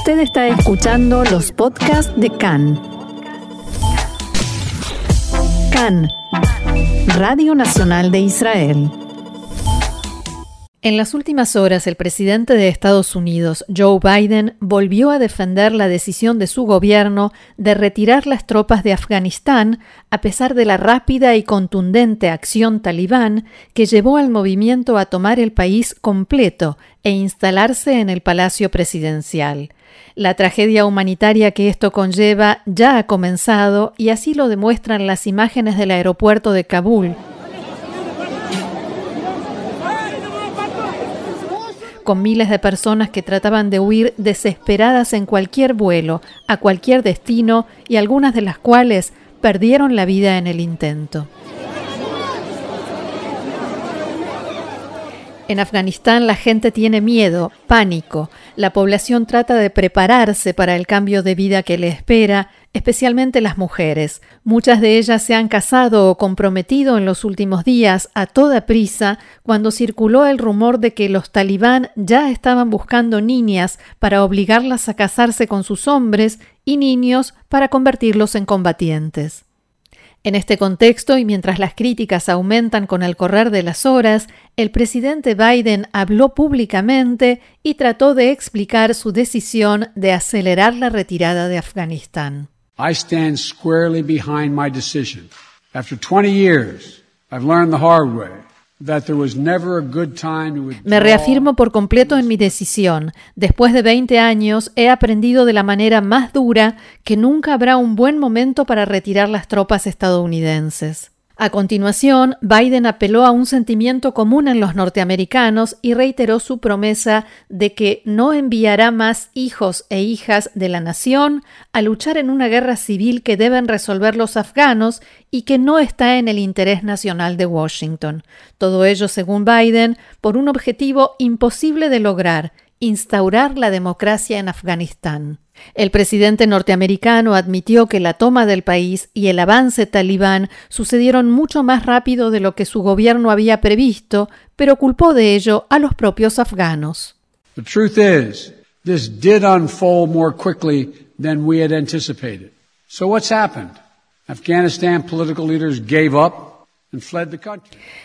Usted está escuchando los podcasts de CAN. CAN, Radio Nacional de Israel. En las últimas horas, el presidente de Estados Unidos, Joe Biden, volvió a defender la decisión de su gobierno de retirar las tropas de Afganistán a pesar de la rápida y contundente acción talibán que llevó al movimiento a tomar el país completo e instalarse en el Palacio Presidencial. La tragedia humanitaria que esto conlleva ya ha comenzado y así lo demuestran las imágenes del aeropuerto de Kabul, con miles de personas que trataban de huir desesperadas en cualquier vuelo, a cualquier destino y algunas de las cuales perdieron la vida en el intento. En Afganistán la gente tiene miedo, pánico. La población trata de prepararse para el cambio de vida que le espera especialmente las mujeres. Muchas de ellas se han casado o comprometido en los últimos días a toda prisa cuando circuló el rumor de que los talibán ya estaban buscando niñas para obligarlas a casarse con sus hombres y niños para convertirlos en combatientes. En este contexto, y mientras las críticas aumentan con el correr de las horas, el presidente Biden habló públicamente y trató de explicar su decisión de acelerar la retirada de Afganistán. I stand squarely behind my decision. After 20 years, I've learned the hard way Me reafirmo por completo en mi decisión. Después de 20 años he aprendido de la manera más dura que nunca habrá un buen momento para retirar las tropas estadounidenses. A continuación, Biden apeló a un sentimiento común en los norteamericanos y reiteró su promesa de que no enviará más hijos e hijas de la nación a luchar en una guerra civil que deben resolver los afganos y que no está en el interés nacional de Washington. Todo ello, según Biden, por un objetivo imposible de lograr, instaurar la democracia en Afganistán. El presidente norteamericano admitió que la toma del país y el avance talibán sucedieron mucho más rápido de lo que su gobierno había previsto, pero culpó de ello a los propios afganos. The truth is, this did unfold more quickly than we had anticipated. So what's happened? Afghanistan political leaders gave up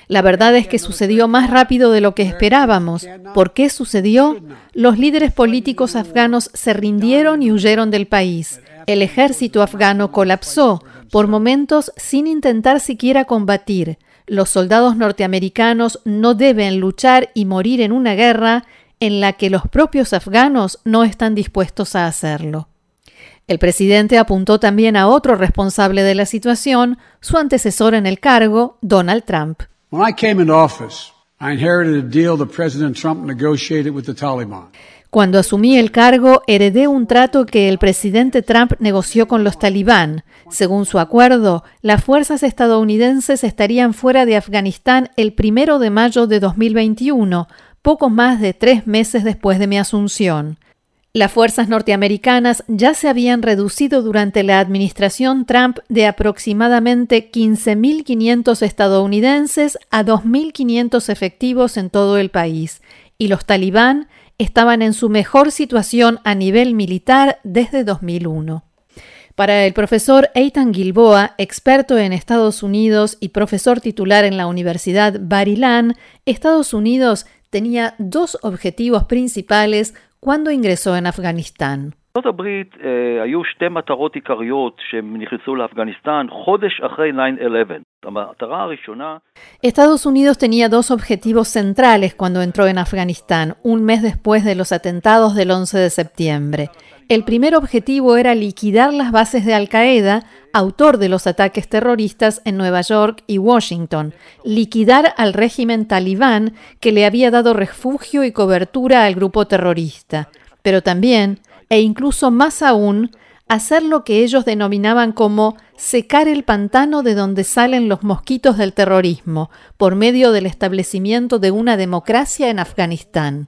la verdad es que sucedió más rápido de lo que esperábamos. ¿Por qué sucedió? Los líderes políticos afganos se rindieron y huyeron del país. El ejército afgano colapsó, por momentos sin intentar siquiera combatir. Los soldados norteamericanos no deben luchar y morir en una guerra en la que los propios afganos no están dispuestos a hacerlo. El presidente apuntó también a otro responsable de la situación, su antecesor en el cargo, Donald Trump. Cuando asumí el cargo, heredé un trato que el presidente Trump negoció con los talibán. Según su acuerdo, las fuerzas estadounidenses estarían fuera de Afganistán el primero de mayo de 2021, poco más de tres meses después de mi asunción. Las fuerzas norteamericanas ya se habían reducido durante la administración Trump de aproximadamente 15.500 estadounidenses a 2.500 efectivos en todo el país, y los talibán estaban en su mejor situación a nivel militar desde 2001. Para el profesor Eitan Gilboa, experto en Estados Unidos y profesor titular en la Universidad Bar-Ilan, Estados Unidos tenía dos objetivos principales cuando ingresó en Afganistán. Estados Unidos tenía dos objetivos centrales cuando entró en Afganistán, un mes después de los atentados del 11 de septiembre. El primer objetivo era liquidar las bases de Al-Qaeda, autor de los ataques terroristas en Nueva York y Washington, liquidar al régimen talibán que le había dado refugio y cobertura al grupo terrorista, pero también, e incluso más aún, hacer lo que ellos denominaban como secar el pantano de donde salen los mosquitos del terrorismo, por medio del establecimiento de una democracia en Afganistán.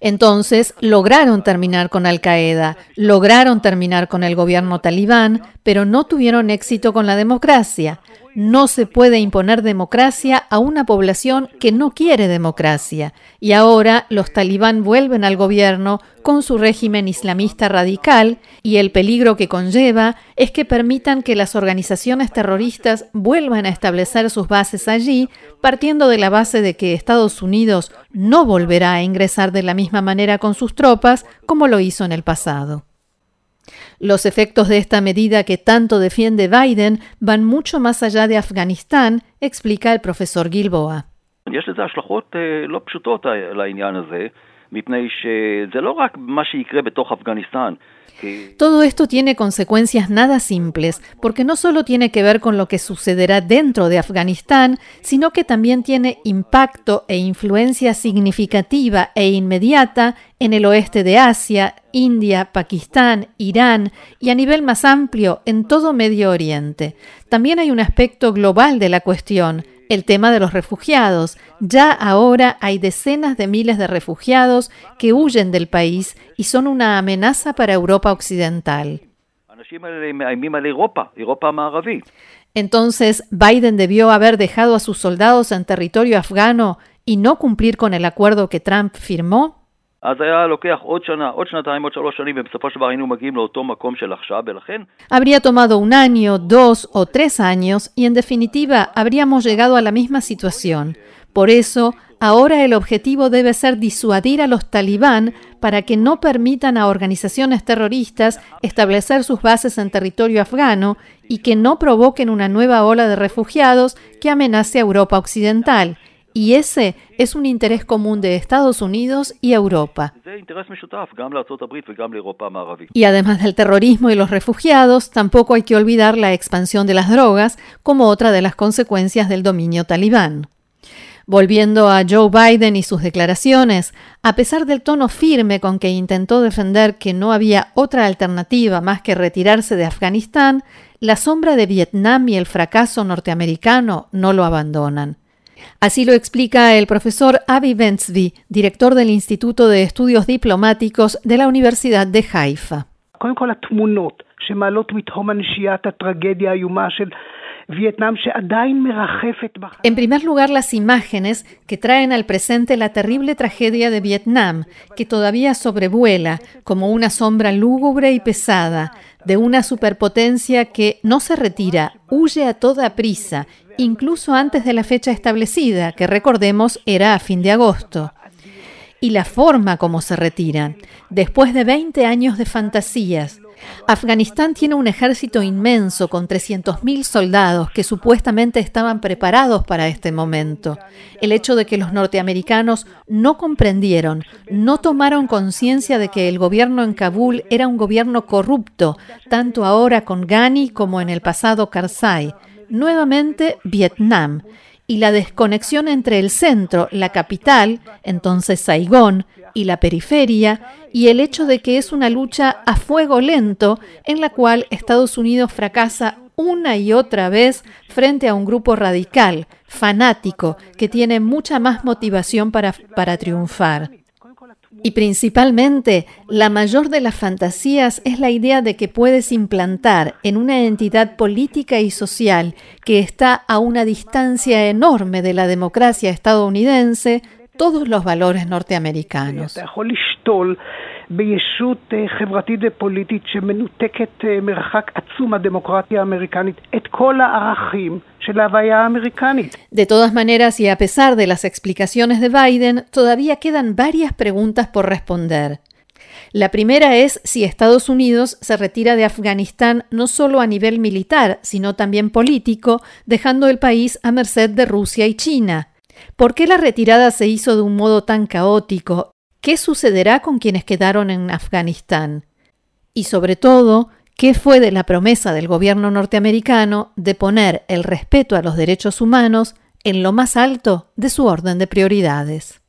Entonces lograron terminar con Al Qaeda, lograron terminar con el gobierno talibán, pero no tuvieron éxito con la democracia. No se puede imponer democracia a una población que no quiere democracia. Y ahora los talibán vuelven al gobierno con su régimen islamista radical y el peligro que conlleva es que permitan que las organizaciones terroristas vuelvan a establecer sus bases allí, partiendo de la base de que Estados Unidos no volverá a ingresar de la misma manera con sus tropas como lo hizo en el pasado. Los efectos de esta medida que tanto defiende Biden van mucho más allá de Afganistán, explica el profesor Gilboa. Todo esto tiene consecuencias nada simples, porque no solo tiene que ver con lo que sucederá dentro de Afganistán, sino que también tiene impacto e influencia significativa e inmediata en el oeste de Asia, India, Pakistán, Irán y a nivel más amplio en todo Medio Oriente. También hay un aspecto global de la cuestión, el tema de los refugiados. Ya ahora hay decenas de miles de refugiados que huyen del país y son una amenaza para Europa Occidental. Entonces, Biden debió haber dejado a sus soldados en territorio afgano y no cumplir con el acuerdo que Trump firmó. Habría tomado un año, dos o tres años y en definitiva habríamos llegado a la misma situación. Por eso, ahora el objetivo debe ser disuadir a los talibán para que no permitan a organizaciones terroristas establecer sus bases en territorio afgano y que no provoquen una nueva ola de refugiados que amenace a Europa Occidental y ese es un interés común de Estados Unidos y Europa. Y además del terrorismo y los refugiados, tampoco hay que olvidar la expansión de las drogas como otra de las consecuencias del dominio talibán. Volviendo a Joe Biden y sus declaraciones, a pesar del tono firme con que intentó defender que no había otra alternativa más que retirarse de Afganistán, la sombra de Vietnam y el fracaso norteamericano no lo abandonan. Así lo explica el profesor Avi Bensby, director del Instituto de Estudios Diplomáticos de la Universidad de Haifa. En primer lugar, las imágenes que traen al presente la terrible tragedia de Vietnam, que todavía sobrevuela como una sombra lúgubre y pesada de una superpotencia que no se retira, huye a toda prisa incluso antes de la fecha establecida, que recordemos era a fin de agosto. Y la forma como se retiran, después de 20 años de fantasías. Afganistán tiene un ejército inmenso con 300.000 soldados que supuestamente estaban preparados para este momento. El hecho de que los norteamericanos no comprendieron, no tomaron conciencia de que el gobierno en Kabul era un gobierno corrupto, tanto ahora con Ghani como en el pasado Karzai nuevamente Vietnam y la desconexión entre el centro, la capital, entonces Saigón, y la periferia, y el hecho de que es una lucha a fuego lento en la cual Estados Unidos fracasa una y otra vez frente a un grupo radical, fanático, que tiene mucha más motivación para, para triunfar. Y principalmente, la mayor de las fantasías es la idea de que puedes implantar en una entidad política y social que está a una distancia enorme de la democracia estadounidense todos los valores norteamericanos. De todas maneras, y a pesar de las explicaciones de Biden, todavía quedan varias preguntas por responder. La primera es si Estados Unidos se retira de Afganistán no solo a nivel militar, sino también político, dejando el país a merced de Rusia y China. ¿Por qué la retirada se hizo de un modo tan caótico ¿Qué sucederá con quienes quedaron en Afganistán? Y sobre todo, ¿qué fue de la promesa del gobierno norteamericano de poner el respeto a los derechos humanos en lo más alto de su orden de prioridades?